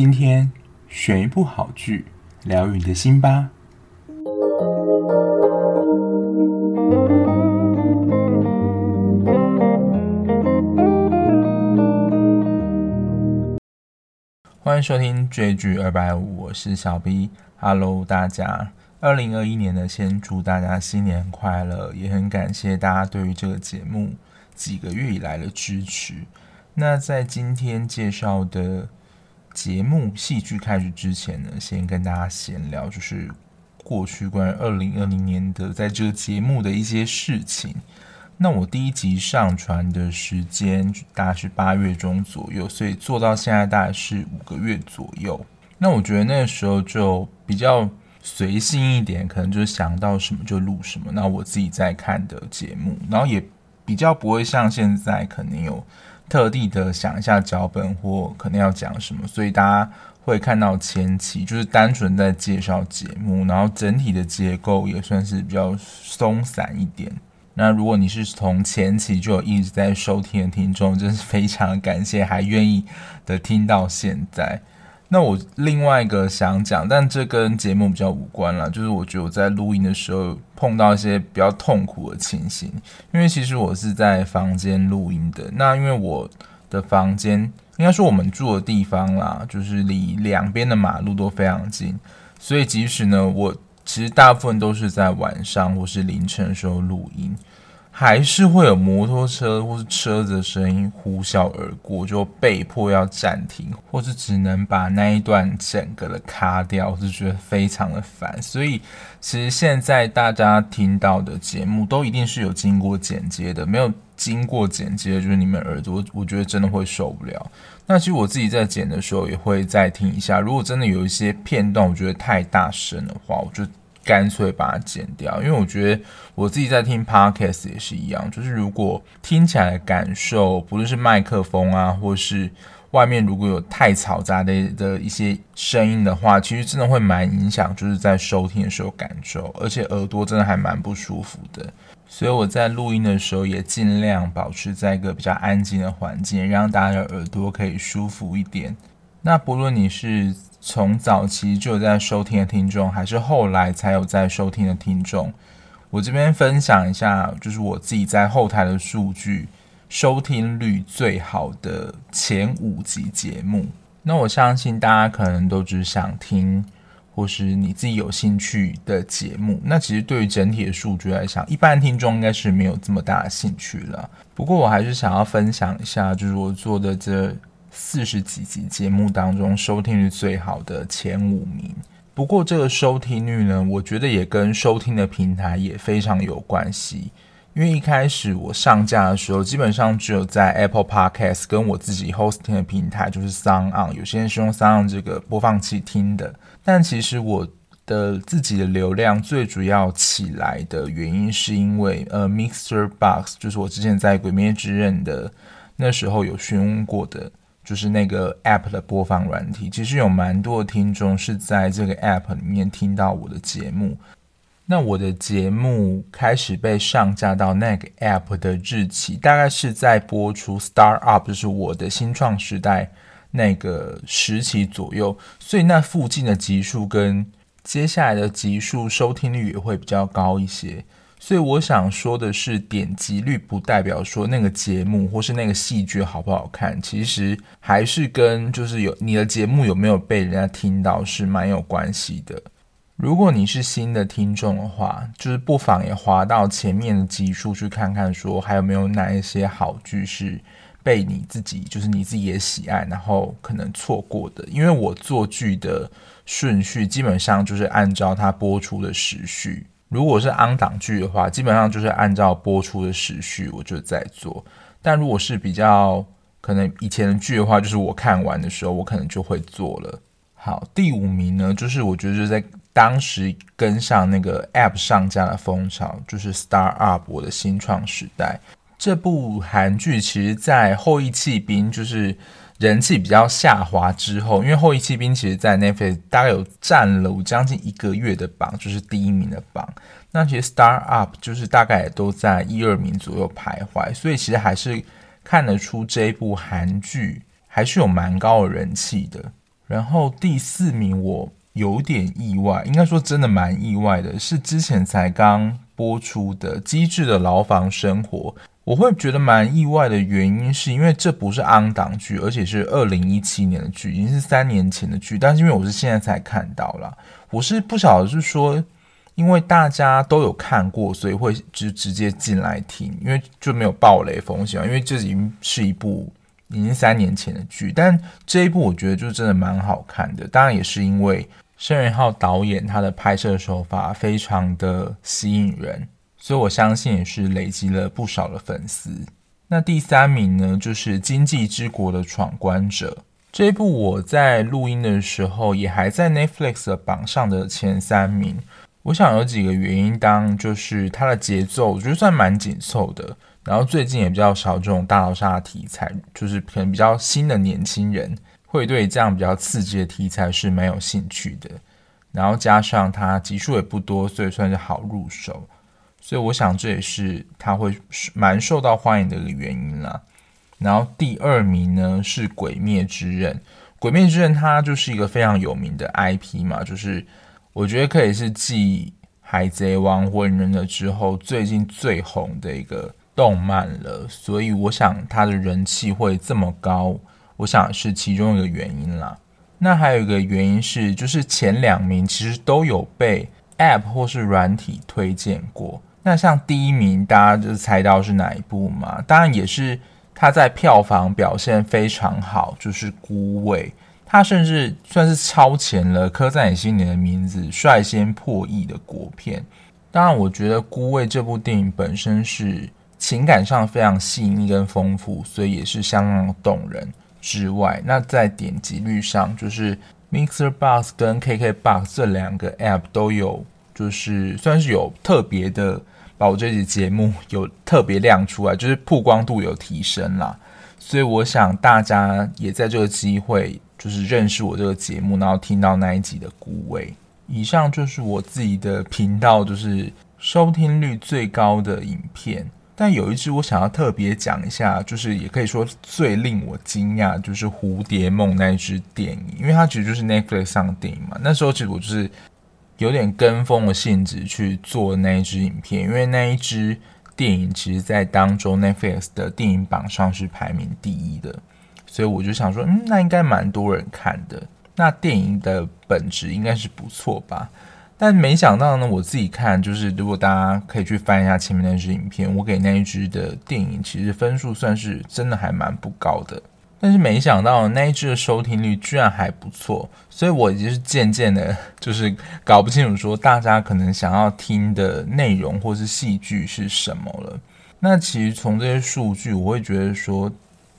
今天选一部好剧，疗愈你的心吧。欢迎收听追剧二百五，我是小 B。Hello，大家，二零二一年呢，先祝大家新年快乐，也很感谢大家对于这个节目几个月以来的支持。那在今天介绍的节目戏剧开始之前呢，先跟大家闲聊，就是过去关于二零二零年的在这个节目的一些事情。那我第一集上传的时间大概是八月中左右，所以做到现在大概是五个月左右。那我觉得那个时候就比较随性一点，可能就是想到什么就录什么。那我自己在看的节目，然后也比较不会像现在可能有。特地的想一下脚本或可能要讲什么，所以大家会看到前期就是单纯在介绍节目，然后整体的结构也算是比较松散一点。那如果你是从前期就有一直在收听的听众，真是非常感谢，还愿意的听到现在。那我另外一个想讲，但这跟节目比较无关啦，就是我觉得我在录音的时候碰到一些比较痛苦的情形，因为其实我是在房间录音的。那因为我的房间，应该说我们住的地方啦，就是离两边的马路都非常近，所以即使呢，我其实大部分都是在晚上或是凌晨的时候录音。还是会有摩托车或是车子的声音呼啸而过，就被迫要暂停，或是只能把那一段整个的卡掉，我是觉得非常的烦。所以，其实现在大家听到的节目都一定是有经过剪接的，没有经过剪接，就是你们耳朵，我觉得真的会受不了。那其实我自己在剪的时候也会再听一下，如果真的有一些片段我觉得太大声的话，我就。干脆把它剪掉，因为我觉得我自己在听 podcast 也是一样，就是如果听起来的感受，不论是麦克风啊，或是外面如果有太嘈杂的的一些声音的话，其实真的会蛮影响，就是在收听的时候感受，而且耳朵真的还蛮不舒服的。所以我在录音的时候也尽量保持在一个比较安静的环境，让大家的耳朵可以舒服一点。那不论你是从早期就有在收听的听众，还是后来才有在收听的听众，我这边分享一下，就是我自己在后台的数据，收听率最好的前五集节目。那我相信大家可能都只想听，或是你自己有兴趣的节目。那其实对于整体的数据来讲，一般听众应该是没有这么大的兴趣了。不过我还是想要分享一下，就是我做的这。四十几集节目当中，收听率最好的前五名。不过，这个收听率呢，我觉得也跟收听的平台也非常有关系。因为一开始我上架的时候，基本上只有在 Apple Podcast 跟我自己 hosting 的平台，就是 SoundOn。有些人是用 SoundOn 这个播放器听的。但其实我的自己的流量最主要起来的原因，是因为呃，Mixer Box，就是我之前在《鬼灭之刃》的那时候有询问过的。就是那个 App 的播放软体，其实有蛮多的听众是在这个 App 里面听到我的节目。那我的节目开始被上架到那个 App 的日期，大概是在播出 Star Up，就是我的新创时代那个时期左右。所以那附近的集数跟接下来的集数收听率也会比较高一些。所以我想说的是，点击率不代表说那个节目或是那个戏剧好不好看，其实还是跟就是有你的节目有没有被人家听到是蛮有关系的。如果你是新的听众的话，就是不妨也滑到前面的集数去看看，说还有没有哪一些好剧是被你自己就是你自己也喜爱，然后可能错过的。因为我做剧的顺序基本上就是按照它播出的时序。如果是 on 档剧的话，基本上就是按照播出的时序，我就在做。但如果是比较可能以前的剧的话，就是我看完的时候，我可能就会做了。好，第五名呢，就是我觉得就在当时跟上那个 App 上架的风潮，就是 Star Up 我的新创时代这部韩剧，其实在后翼弃兵就是。人气比较下滑之后，因为《后翼弃兵》其实在 Netflix 大概有占了将近一个月的榜，就是第一名的榜。那其实 Star Up 就是大概也都在一二名左右徘徊，所以其实还是看得出这一部韩剧还是有蛮高的人气的。然后第四名我有点意外，应该说真的蛮意外的，是之前才刚播出的《机智的牢房生活》。我会觉得蛮意外的原因，是因为这不是 on 档剧，而且是二零一七年的剧，已经是三年前的剧。但是因为我是现在才看到啦，我是不晓得是说，因为大家都有看过，所以会就直接进来听，因为就没有暴雷风险。因为这已经是一部已经三年前的剧，但这一部我觉得就真的蛮好看的。当然也是因为申元浩导演他的拍摄手法非常的吸引人。所以我相信也是累积了不少的粉丝。那第三名呢，就是《经济之国的闯关者》这一部，我在录音的时候也还在 Netflix 榜上的前三名。我想有几个原因，当就是它的节奏我觉得算蛮紧凑的，然后最近也比较少这种大逃杀的题材，就是可能比较新的年轻人会对这样比较刺激的题材是蛮有兴趣的。然后加上它集数也不多，所以算是好入手。所以我想这也是他会蛮受到欢迎的一个原因啦。然后第二名呢是《鬼灭之刃》，《鬼灭之刃》它就是一个非常有名的 IP 嘛，就是我觉得可以是继《海贼王》《火影忍者》之后最近最红的一个动漫了。所以我想它的人气会这么高，我想是其中一个原因啦。那还有一个原因是，就是前两名其实都有被 App 或是软体推荐过。那像第一名，大家就猜到是哪一部嘛？当然也是他在票房表现非常好，就是《孤味》，他甚至算是超前了《刻在你心里的名字》，率先破亿的国片。当然，我觉得《孤味》这部电影本身是情感上非常细腻跟丰富，所以也是相当动人。之外，那在点击率上，就是 Mixer Box 跟 KK Box 这两个 App 都有，就是算是有特别的。把我这期节目有特别亮出来，就是曝光度有提升啦，所以我想大家也在这个机会，就是认识我这个节目，然后听到那一集的《孤味》。以上就是我自己的频道，就是收听率最高的影片。但有一支我想要特别讲一下，就是也可以说最令我惊讶，就是《蝴蝶梦》那一支电影，因为它其实就是 Netflix 上的电影嘛。那时候其实我就是。有点跟风的性质去做那一支影片，因为那一支电影其实在当中 Netflix 的电影榜上是排名第一的，所以我就想说，嗯，那应该蛮多人看的。那电影的本质应该是不错吧？但没想到呢，我自己看，就是如果大家可以去翻一下前面那支影片，我给那一支的电影其实分数算是真的还蛮不高的。但是没想到那一支的收听率居然还不错，所以我已经是渐渐的，就是搞不清楚说大家可能想要听的内容或是戏剧是什么了。那其实从这些数据，我会觉得说，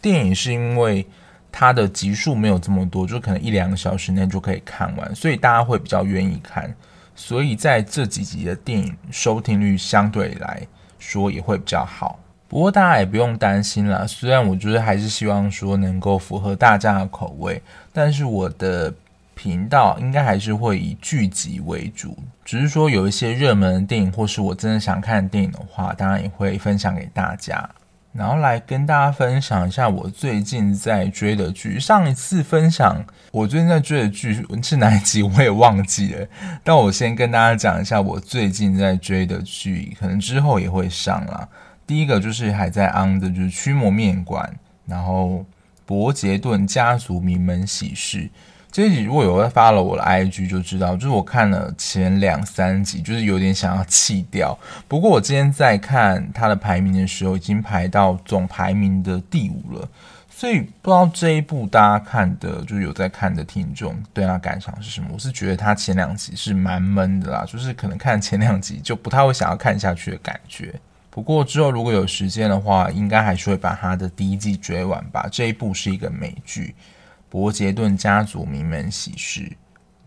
电影是因为它的集数没有这么多，就可能一两个小时内就可以看完，所以大家会比较愿意看。所以在这几集的电影收听率相对来说也会比较好。不过大家也不用担心啦，虽然我觉得还是希望说能够符合大家的口味，但是我的频道应该还是会以剧集为主，只是说有一些热门的电影或是我真的想看电影的话，当然也会分享给大家，然后来跟大家分享一下我最近在追的剧。上一次分享我最近在追的剧是哪一集，我也忘记了，但我先跟大家讲一下我最近在追的剧，可能之后也会上啦。第一个就是还在 on 的，就是驱魔面馆，然后伯杰顿家族名门喜事这一集，如果有在 follow 我的 IG 就知道，就是我看了前两三集，就是有点想要弃掉。不过我今天在看它的排名的时候，已经排到总排名的第五了，所以不知道这一部大家看的，就是有在看的听众对他感想是什么？我是觉得他前两集是蛮闷的啦，就是可能看前两集就不太会想要看下去的感觉。不过之后如果有时间的话，应该还是会把它的第一季追完吧。这一部是一个美剧《伯杰顿家族名门喜事》，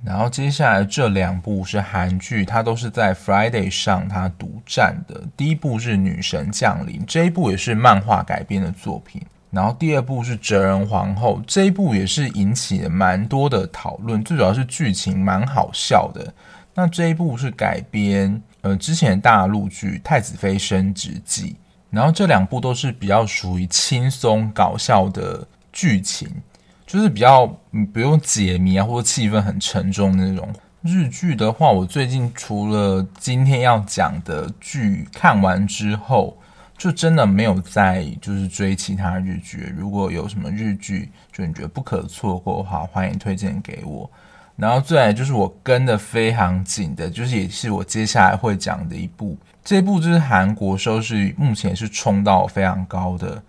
然后接下来这两部是韩剧，它都是在 Friday 上它独占的。第一部是《女神降临》，这一部也是漫画改编的作品。然后第二部是《哲人皇后》，这一部也是引起了蛮多的讨论，最主要是剧情蛮好笑的。那这一部是改编。呃，之前的大陆剧《太子妃升职记》，然后这两部都是比较属于轻松搞笑的剧情，就是比较不用解谜啊，或者气氛很沉重的那种。日剧的话，我最近除了今天要讲的剧看完之后，就真的没有再就是追其他日剧。如果有什么日剧，就你觉得不可错过的话，欢迎推荐给我。然后再来就是我跟的非常紧的，就是也是我接下来会讲的一部。这部就是韩国收视目前是冲到非常高的，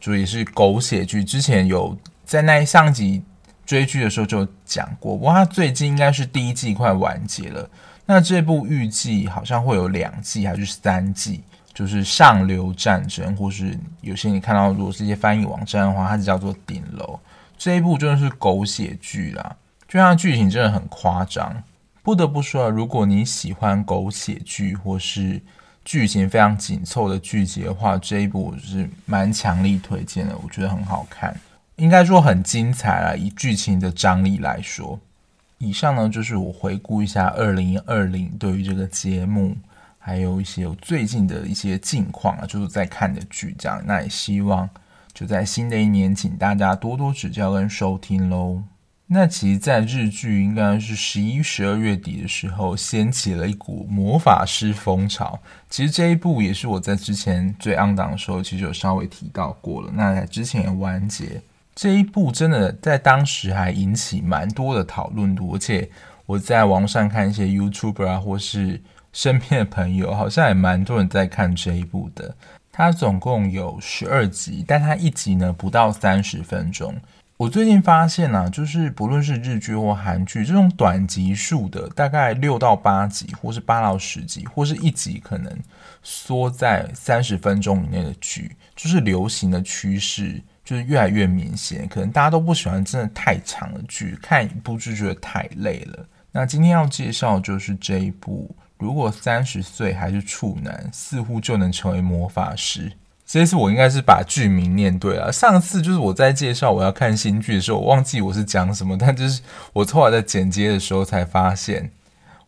就也是狗血剧。之前有在那一上集。追剧的时候就讲过，不过它最近应该是第一季快完结了。那这部预计好像会有两季还是三季，就是上流战争，或是有些你看到如果是一些翻译网站的话，它是叫做顶楼。这一部真的是狗血剧啦，就它剧情真的很夸张。不得不说啊，如果你喜欢狗血剧或是剧情非常紧凑的剧集的话，这一部我是蛮强力推荐的，我觉得很好看。应该说很精彩啊，以剧情的张力来说。以上呢，就是我回顾一下二零二零对于这个节目，还有一些我最近的一些近况啊，就是在看的剧这样。那也希望就在新的一年，请大家多多指教跟收听喽。那其实，在日剧应该是十一、十二月底的时候，掀起了一股魔法师风潮。其实这一部也是我在之前最 on 档的时候，其实有稍微提到过了。那在之前也完结。这一部真的在当时还引起蛮多的讨论度，而且我在网上看一些 YouTuber 啊，或是身边的朋友，好像也蛮多人在看这一部的。它总共有十二集，但它一集呢不到三十分钟。我最近发现啊，就是不论是日剧或韩剧，这种短集数的，大概六到八集，或是八到十集，或是一集可能缩在三十分钟以内的剧，就是流行的趋势。就是越来越明显，可能大家都不喜欢真的太长的剧，看一部就觉得太累了。那今天要介绍就是这一部，如果三十岁还是处男，似乎就能成为魔法师。这次我应该是把剧名念对了。上次就是我在介绍我要看新剧的时候，我忘记我是讲什么，但就是我后来在剪接的时候才发现，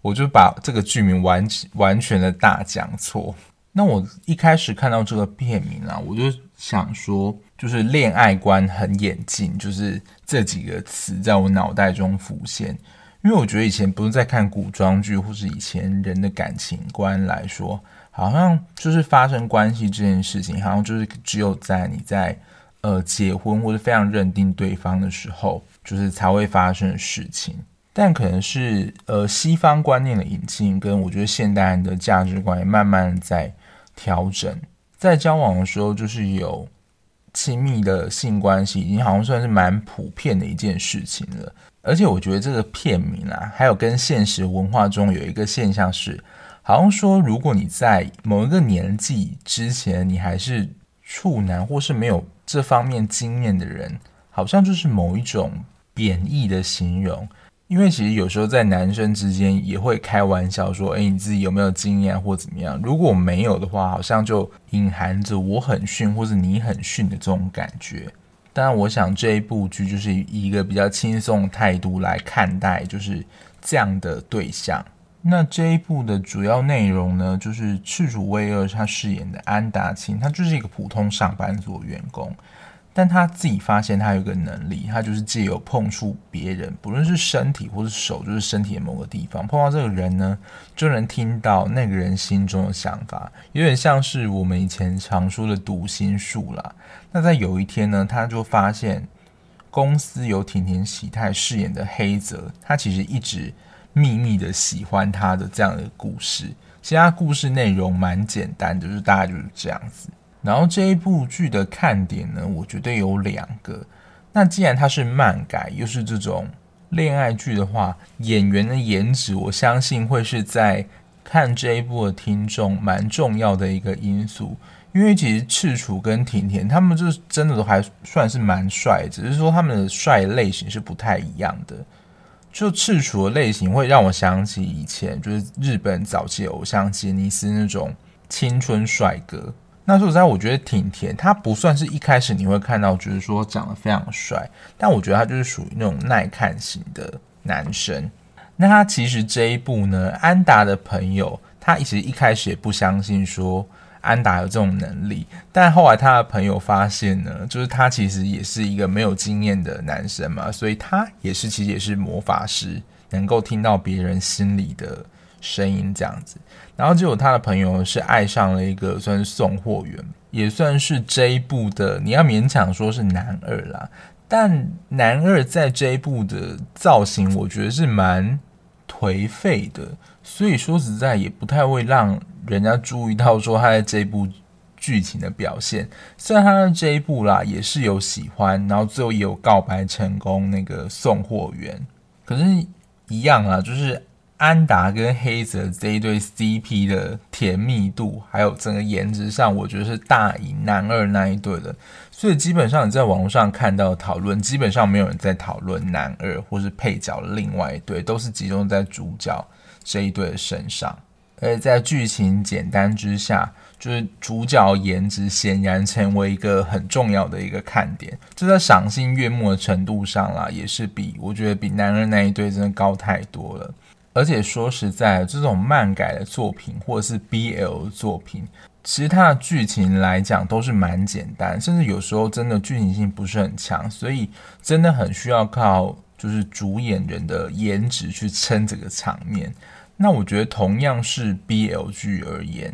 我就把这个剧名完完全的大讲错。那我一开始看到这个片名啊，我就想说。就是恋爱观很演进，就是这几个词在我脑袋中浮现。因为我觉得以前不是在看古装剧，或是以前人的感情观来说，好像就是发生关系这件事情，好像就是只有在你在呃结婚或者非常认定对方的时候，就是才会发生的事情。但可能是呃西方观念的引进，跟我觉得现代人的价值观也慢慢在调整，在交往的时候就是有。亲密的性关系已经好像算是蛮普遍的一件事情了，而且我觉得这个片名啊，还有跟现实文化中有一个现象是，好像说如果你在某一个年纪之前你还是处男或是没有这方面经验的人，好像就是某一种贬义的形容。因为其实有时候在男生之间也会开玩笑说：“诶，你自己有没有经验或怎么样？”如果没有的话，好像就隐含着我很逊或者你很逊的这种感觉。当然，我想这一部剧就是以一个比较轻松的态度来看待，就是这样的对象。那这一部的主要内容呢，就是赤主威二他饰演的安达清，他就是一个普通上班族员工。但他自己发现他有个能力，他就是借由碰触别人，不论是身体或是手，就是身体的某个地方，碰到这个人呢，就能听到那个人心中的想法，有点像是我们以前常说的读心术啦。那在有一天呢，他就发现公司有町田喜太饰演的黑泽，他其实一直秘密的喜欢他的这样的故事。其他故事内容蛮简单的，就是大概就是这样子。然后这一部剧的看点呢，我觉得有两个。那既然它是漫改，又是这种恋爱剧的话，演员的颜值，我相信会是在看这一部的听众蛮重要的一个因素。因为其实赤楚跟町田他们就真的都还算是蛮帅，只是说他们的帅类型是不太一样的。就赤楚的类型会让我想起以前就是日本早期偶像杰尼斯那种青春帅哥。那说实在，我觉得挺甜他不算是一开始你会看到，就是说长得非常帅，但我觉得他就是属于那种耐看型的男生。那他其实这一部呢，安达的朋友他其实一开始也不相信说安达有这种能力，但后来他的朋友发现呢，就是他其实也是一个没有经验的男生嘛，所以他也是其实也是魔法师，能够听到别人心里的声音这样子。然后结果他的朋友是爱上了一个算是送货员，也算是这一部的，你要勉强说是男二啦。但男二在这一部的造型，我觉得是蛮颓废的，所以说实在也不太会让人家注意到说他在这一部剧情的表现。虽然他在这一部啦也是有喜欢，然后最后也有告白成功那个送货员，可是，一样啊，就是。安达跟黑泽这一对 CP 的甜蜜度，还有整个颜值上，我觉得是大赢男二那一对的。所以基本上你在网络上看到讨论，基本上没有人在讨论男二或是配角另外一对，都是集中在主角这一对的身上。而在剧情简单之下，就是主角颜值显然成为一个很重要的一个看点。就在赏心悦目的程度上啦，也是比我觉得比男人那一对真的高太多了。而且说实在，这种漫改的作品或者是 BL 作品，其实它的剧情来讲都是蛮简单，甚至有时候真的剧情性不是很强，所以真的很需要靠就是主演人的颜值去撑这个场面。那我觉得同样是 BL 剧而言，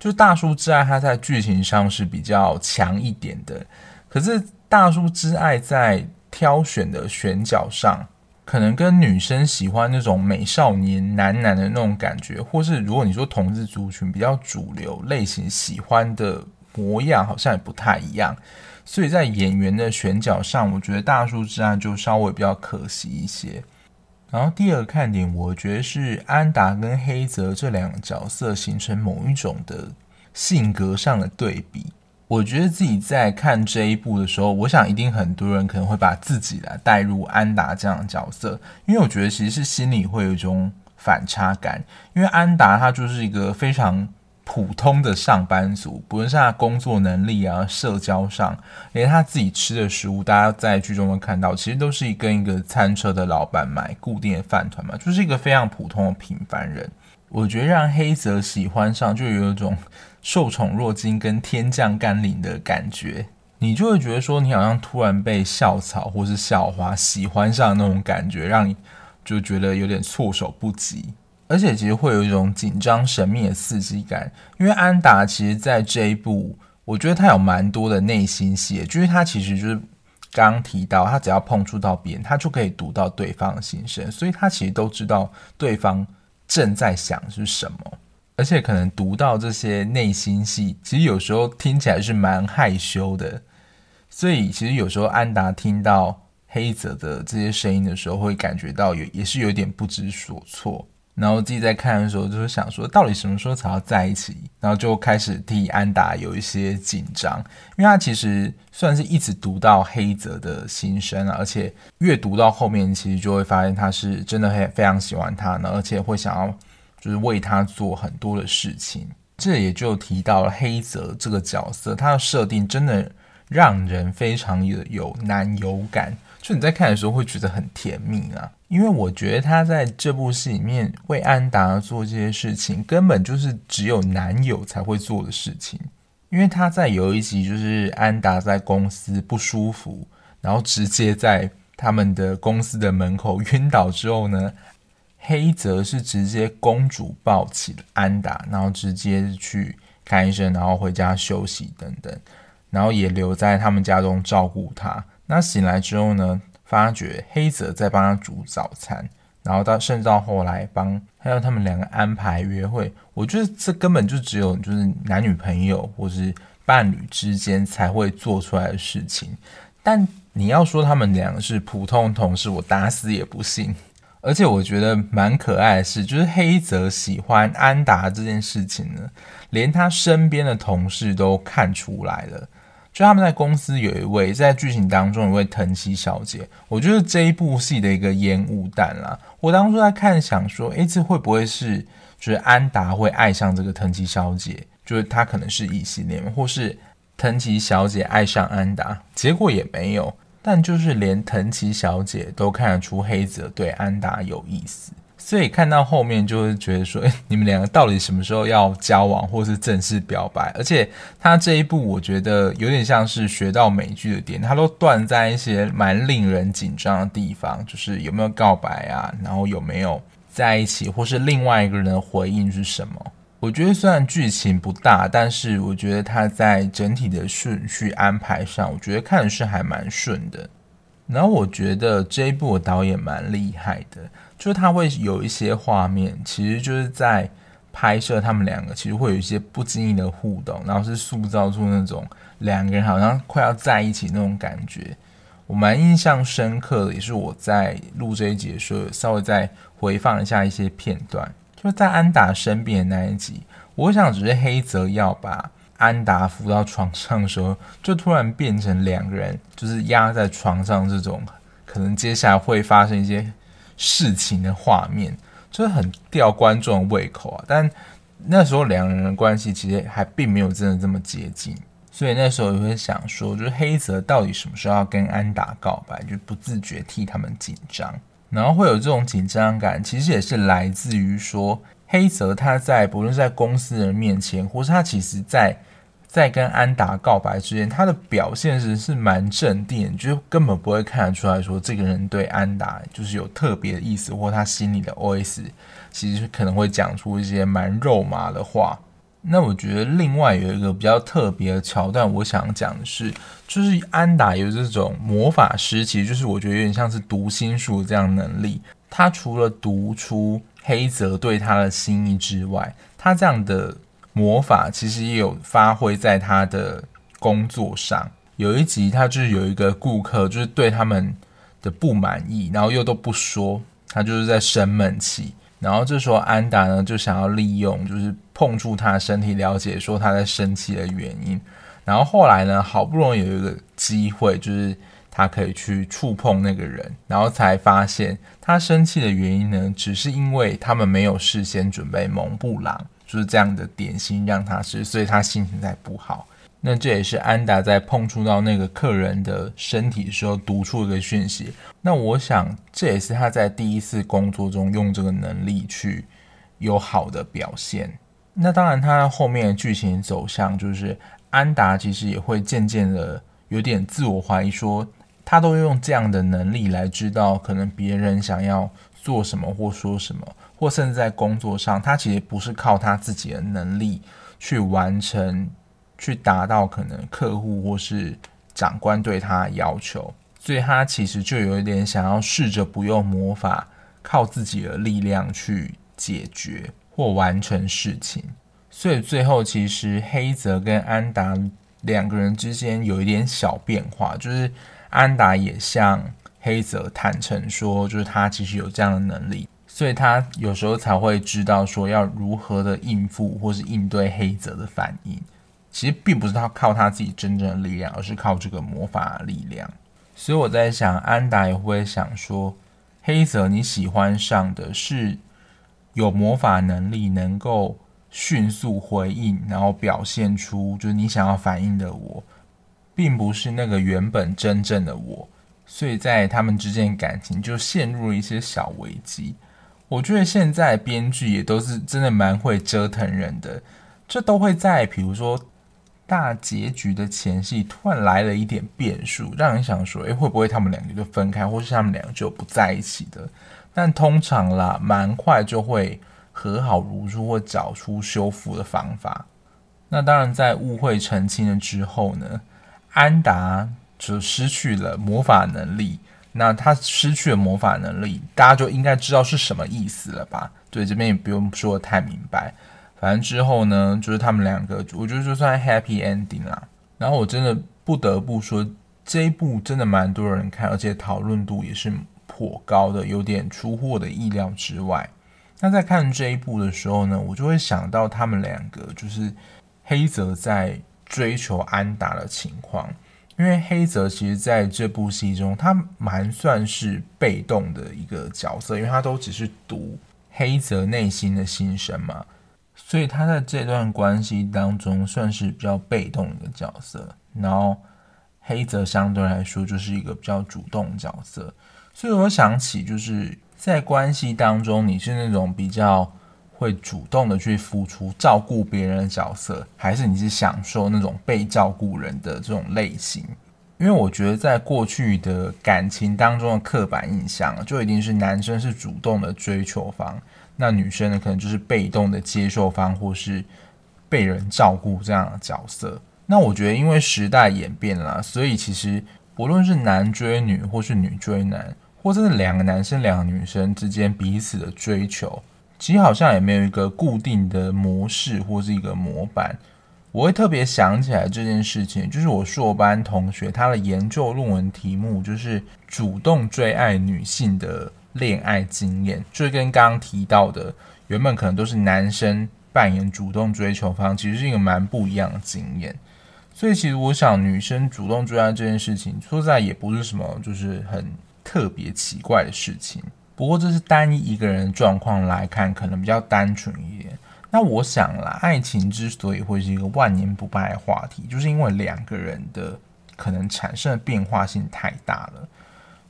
就《大叔之爱》它在剧情上是比较强一点的，可是《大叔之爱》在挑选的选角上。可能跟女生喜欢那种美少年男男的那种感觉，或是如果你说同志族群比较主流类型喜欢的模样，好像也不太一样。所以在演员的选角上，我觉得《大叔之爱》就稍微比较可惜一些。然后第二个看点，我觉得是安达跟黑泽这两个角色形成某一种的性格上的对比。我觉得自己在看这一部的时候，我想一定很多人可能会把自己来带入安达这样的角色，因为我觉得其实是心里会有一种反差感，因为安达他就是一个非常普通的上班族，不论是他工作能力啊、社交上，连他自己吃的食物，大家在剧中都看到，其实都是跟一个餐车的老板买固定的饭团嘛，就是一个非常普通的平凡人。我觉得让黑泽喜欢上，就有一种。受宠若惊跟天降甘霖的感觉，你就会觉得说你好像突然被校草或是校花喜欢上那种感觉，让你就觉得有点措手不及，而且其实会有一种紧张神秘的刺激感。因为安达其实在这一部，我觉得他有蛮多的内心戏，就是他其实就是刚刚提到，他只要碰触到别人，他就可以读到对方的心声，所以他其实都知道对方正在想是什么。而且可能读到这些内心戏，其实有时候听起来是蛮害羞的。所以其实有时候安达听到黑泽的这些声音的时候，会感觉到有也是有点不知所措。然后自己在看的时候，就是想说，到底什么时候才要在一起？然后就开始替安达有一些紧张，因为他其实算是一直读到黑泽的心声啊，而且越读到后面，其实就会发现他是真的很非常喜欢他呢，而且会想要。就是为他做很多的事情，这也就提到了黑泽这个角色，他的设定真的让人非常有有男友感，就你在看的时候会觉得很甜蜜啊。因为我觉得他在这部戏里面为安达做这些事情，根本就是只有男友才会做的事情。因为他在有一集就是安达在公司不舒服，然后直接在他们的公司的门口晕倒之后呢，黑泽是直接公主抱起了安达，然后直接去看医生，然后回家休息等等，然后也留在他们家中照顾他。那醒来之后呢，发觉黑泽在帮他煮早餐，然后到甚至到后来帮还有他们两个安排约会。我觉得这根本就只有就是男女朋友或是伴侣之间才会做出来的事情。但你要说他们两个是普通同事，我打死也不信。而且我觉得蛮可爱的是，就是黑泽喜欢安达这件事情呢，连他身边的同事都看出来了。就他们在公司有一位在剧情当中有一位藤崎小姐，我觉得这一部戏的一个烟雾弹啦。我当初在看，想说，诶，这会不会是就是安达会爱上这个藤崎小姐？就是他可能是异性恋，或是藤崎小姐爱上安达？结果也没有。但就是连藤崎小姐都看得出黑泽对安达有意思，所以看到后面就会觉得说，诶，你们两个到底什么时候要交往，或是正式表白？而且他这一部我觉得有点像是学到美剧的点，他都断在一些蛮令人紧张的地方，就是有没有告白啊，然后有没有在一起，或是另外一个人的回应是什么？我觉得虽然剧情不大，但是我觉得他在整体的顺序安排上，我觉得看的是还蛮顺的。然后我觉得这一部的导演蛮厉害的，就是他会有一些画面，其实就是在拍摄他们两个，其实会有一些不经意的互动，然后是塑造出那种两个人好像快要在一起那种感觉。我蛮印象深刻的，也是我在录这一集的时候，稍微再回放一下一些片段，就在安达生病的那一集，我想只是黑泽要把。安达扶到床上的时候，就突然变成两个人，就是压在床上这种，可能接下来会发生一些事情的画面，就是很吊观众胃口啊。但那时候两人的关系其实还并没有真的这么接近，所以那时候也会想说，就是黑泽到底什么时候要跟安达告白，就不自觉替他们紧张，然后会有这种紧张感，其实也是来自于说。黑泽他在不论是在公司人面前，或是他其实在在跟安达告白之前，他的表现是是蛮镇定，就根本不会看得出来说这个人对安达就是有特别的意思，或他心里的 OS 其实可能会讲出一些蛮肉麻的话。那我觉得另外有一个比较特别的桥段，我想讲的是，就是安达有这种魔法师，其实就是我觉得有点像是读心术这样能力，他除了读出。黑泽对他的心意之外，他这样的魔法其实也有发挥在他的工作上。有一集，他就是有一个顾客，就是对他们的不满意，然后又都不说，他就是在生闷气。然后这时候安达呢，就想要利用，就是碰触他身体，了解说他在生气的原因。然后后来呢，好不容易有一个机会，就是。他可以去触碰那个人，然后才发现他生气的原因呢，只是因为他们没有事先准备蒙布朗，就是这样的点心让他吃，所以他心情才不好。那这也是安达在碰触到那个客人的身体的时候读出一个讯息。那我想这也是他在第一次工作中用这个能力去有好的表现。那当然，他后面的剧情走向就是安达其实也会渐渐的有点自我怀疑说。他都用这样的能力来知道，可能别人想要做什么或说什么，或甚至在工作上，他其实不是靠他自己的能力去完成，去达到可能客户或是长官对他的要求，所以他其实就有一点想要试着不用魔法，靠自己的力量去解决或完成事情。所以最后，其实黑泽跟安达两个人之间有一点小变化，就是。安达也向黑泽坦诚说，就是他其实有这样的能力，所以他有时候才会知道说要如何的应付或是应对黑泽的反应。其实并不是他靠他自己真正的力量，而是靠这个魔法力量。所以我在想，安达也会想说，黑泽你喜欢上的是有魔法能力，能够迅速回应，然后表现出就是你想要反应的我。并不是那个原本真正的我，所以在他们之间感情就陷入了一些小危机。我觉得现在编剧也都是真的蛮会折腾人的，这都会在比如说大结局的前戏突然来了一点变数，让人想说，诶，会不会他们两个就分开，或是他们两个就不在一起的？但通常啦，蛮快就会和好如初，或找出修复的方法。那当然，在误会澄清了之后呢？安达就失去了魔法能力，那他失去了魔法能力，大家就应该知道是什么意思了吧？对，这边也不用说得太明白。反正之后呢，就是他们两个，我觉得就算 happy ending 啦。然后我真的不得不说，这一部真的蛮多人看，而且讨论度也是颇高的，有点出乎我的意料之外。那在看这一部的时候呢，我就会想到他们两个，就是黑泽在。追求安达的情况，因为黑泽其实在这部戏中，他蛮算是被动的一个角色，因为他都只是读黑泽内心的心声嘛，所以他在这段关系当中算是比较被动的一个角色。然后黑泽相对来说就是一个比较主动角色，所以我想起就是在关系当中，你是那种比较会主动的去付出、照顾别人的角色，还是你是享受那种被照顾人的这种类型？因为我觉得在过去的感情当中的刻板印象，就一定是男生是主动的追求方，那女生呢，可能就是被动的接受方，或是被人照顾这样的角色。那我觉得，因为时代演变了，所以其实不论是男追女，或是女追男，或者是两个男生、两个女生之间彼此的追求，其实好像也没有一个固定的模式或是一个模板。我会特别想起来这件事情，就是我硕班同学他的研究论文题目就是主动追爱女性的恋爱经验，就跟刚刚提到的原本可能都是男生扮演主动追求方，其实是一个蛮不一样的经验。所以其实我想，女生主动追爱这件事情，说实在也不是什么就是很特别奇怪的事情。不过这是单一一个人的状况来看，可能比较单纯一点。那我想啦，爱情之所以会是一个万年不败的话题，就是因为两个人的可能产生的变化性太大了。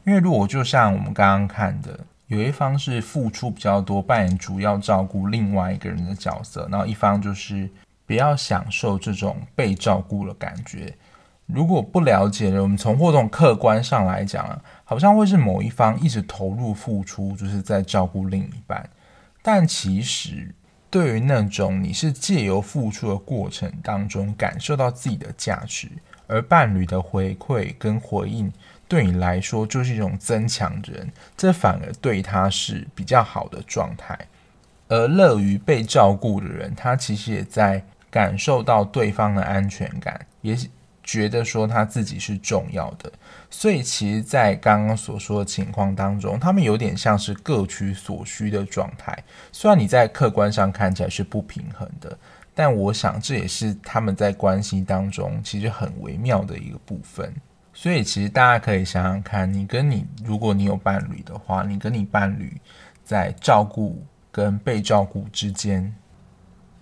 因为如果就像我们刚刚看的，有一方是付出比较多，扮演主要照顾另外一个人的角色，然后一方就是比较享受这种被照顾的感觉。如果不了解的，我们从或从客观上来讲啊，好像会是某一方一直投入付出，就是在照顾另一半，但其实。对于那种你是借由付出的过程当中感受到自己的价值，而伴侣的回馈跟回应对你来说就是一种增强人，这反而对他是比较好的状态。而乐于被照顾的人，他其实也在感受到对方的安全感，也觉得说他自己是重要的。所以，其实，在刚刚所说的情况当中，他们有点像是各取所需的状态。虽然你在客观上看起来是不平衡的，但我想这也是他们在关系当中其实很微妙的一个部分。所以，其实大家可以想想看，你跟你，如果你有伴侣的话，你跟你伴侣在照顾跟被照顾之间，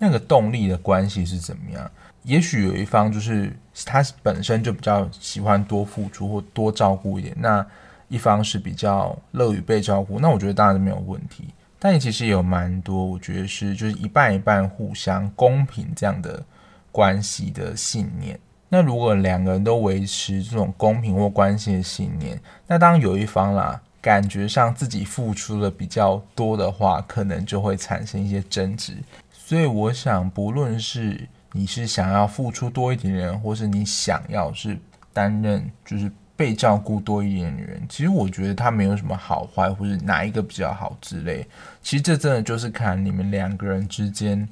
那个动力的关系是怎么样？也许有一方就是他本身就比较喜欢多付出或多照顾一点，那一方是比较乐于被照顾，那我觉得当然没有问题。但也其实也有蛮多，我觉得是就是一半一半互相公平这样的关系的信念。那如果两个人都维持这种公平或关系的信念，那当有一方啦感觉上自己付出的比较多的话，可能就会产生一些争执。所以我想，不论是你是想要付出多一点的人，或是你想要是担任就是被照顾多一点的人，其实我觉得他没有什么好坏，或是哪一个比较好之类。其实这真的就是看你们两个人之间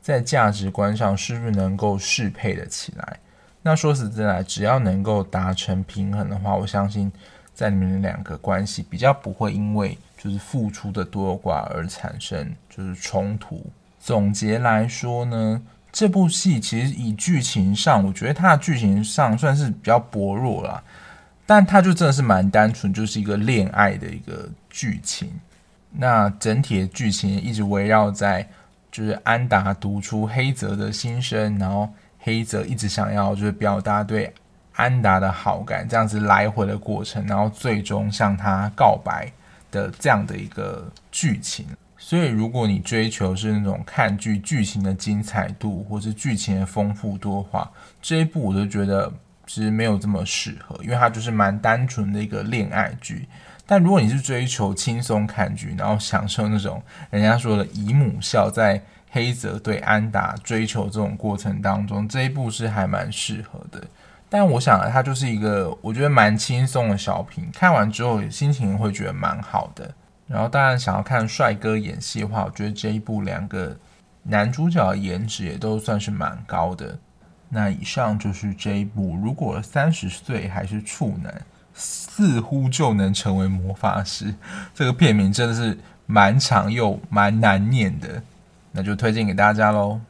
在价值观上是不是能够适配的起来。那说实在，只要能够达成平衡的话，我相信在你们两个关系比较不会因为就是付出的多寡而产生就是冲突。总结来说呢。这部戏其实以剧情上，我觉得它的剧情上算是比较薄弱啦，但它就真的是蛮单纯，就是一个恋爱的一个剧情。那整体的剧情一直围绕在就是安达读出黑泽的心声，然后黑泽一直想要就是表达对安达的好感，这样子来回的过程，然后最终向他告白的这样的一个剧情。所以，如果你追求是那种看剧剧情的精彩度，或是剧情的丰富度的话，这一部我就觉得其实没有这么适合，因为它就是蛮单纯的一个恋爱剧。但如果你是追求轻松看剧，然后享受那种人家说的姨母笑，在黑泽对安达追求这种过程当中，这一部是还蛮适合的。但我想它就是一个我觉得蛮轻松的小品，看完之后心情会觉得蛮好的。然后，当然想要看帅哥演戏的话，我觉得这一部两个男主角的颜值也都算是蛮高的。那以上就是这一部，如果三十岁还是处男，似乎就能成为魔法师。这个片名真的是蛮长又蛮难念的，那就推荐给大家喽。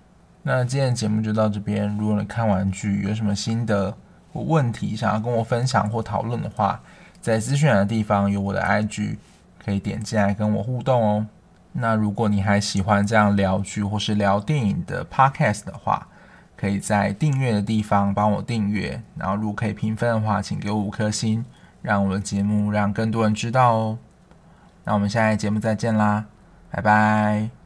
那今天的节目就到这边。如果你看完剧有什么心得或问题想要跟我分享或讨论的话，在资讯栏的地方有我的 IG。可以点进来跟我互动哦。那如果你还喜欢这样聊剧或是聊电影的 podcast 的话，可以在订阅的地方帮我订阅。然后如果可以评分的话，请给我五颗星，让我的节目让更多人知道哦。那我们下一节目再见啦，拜拜。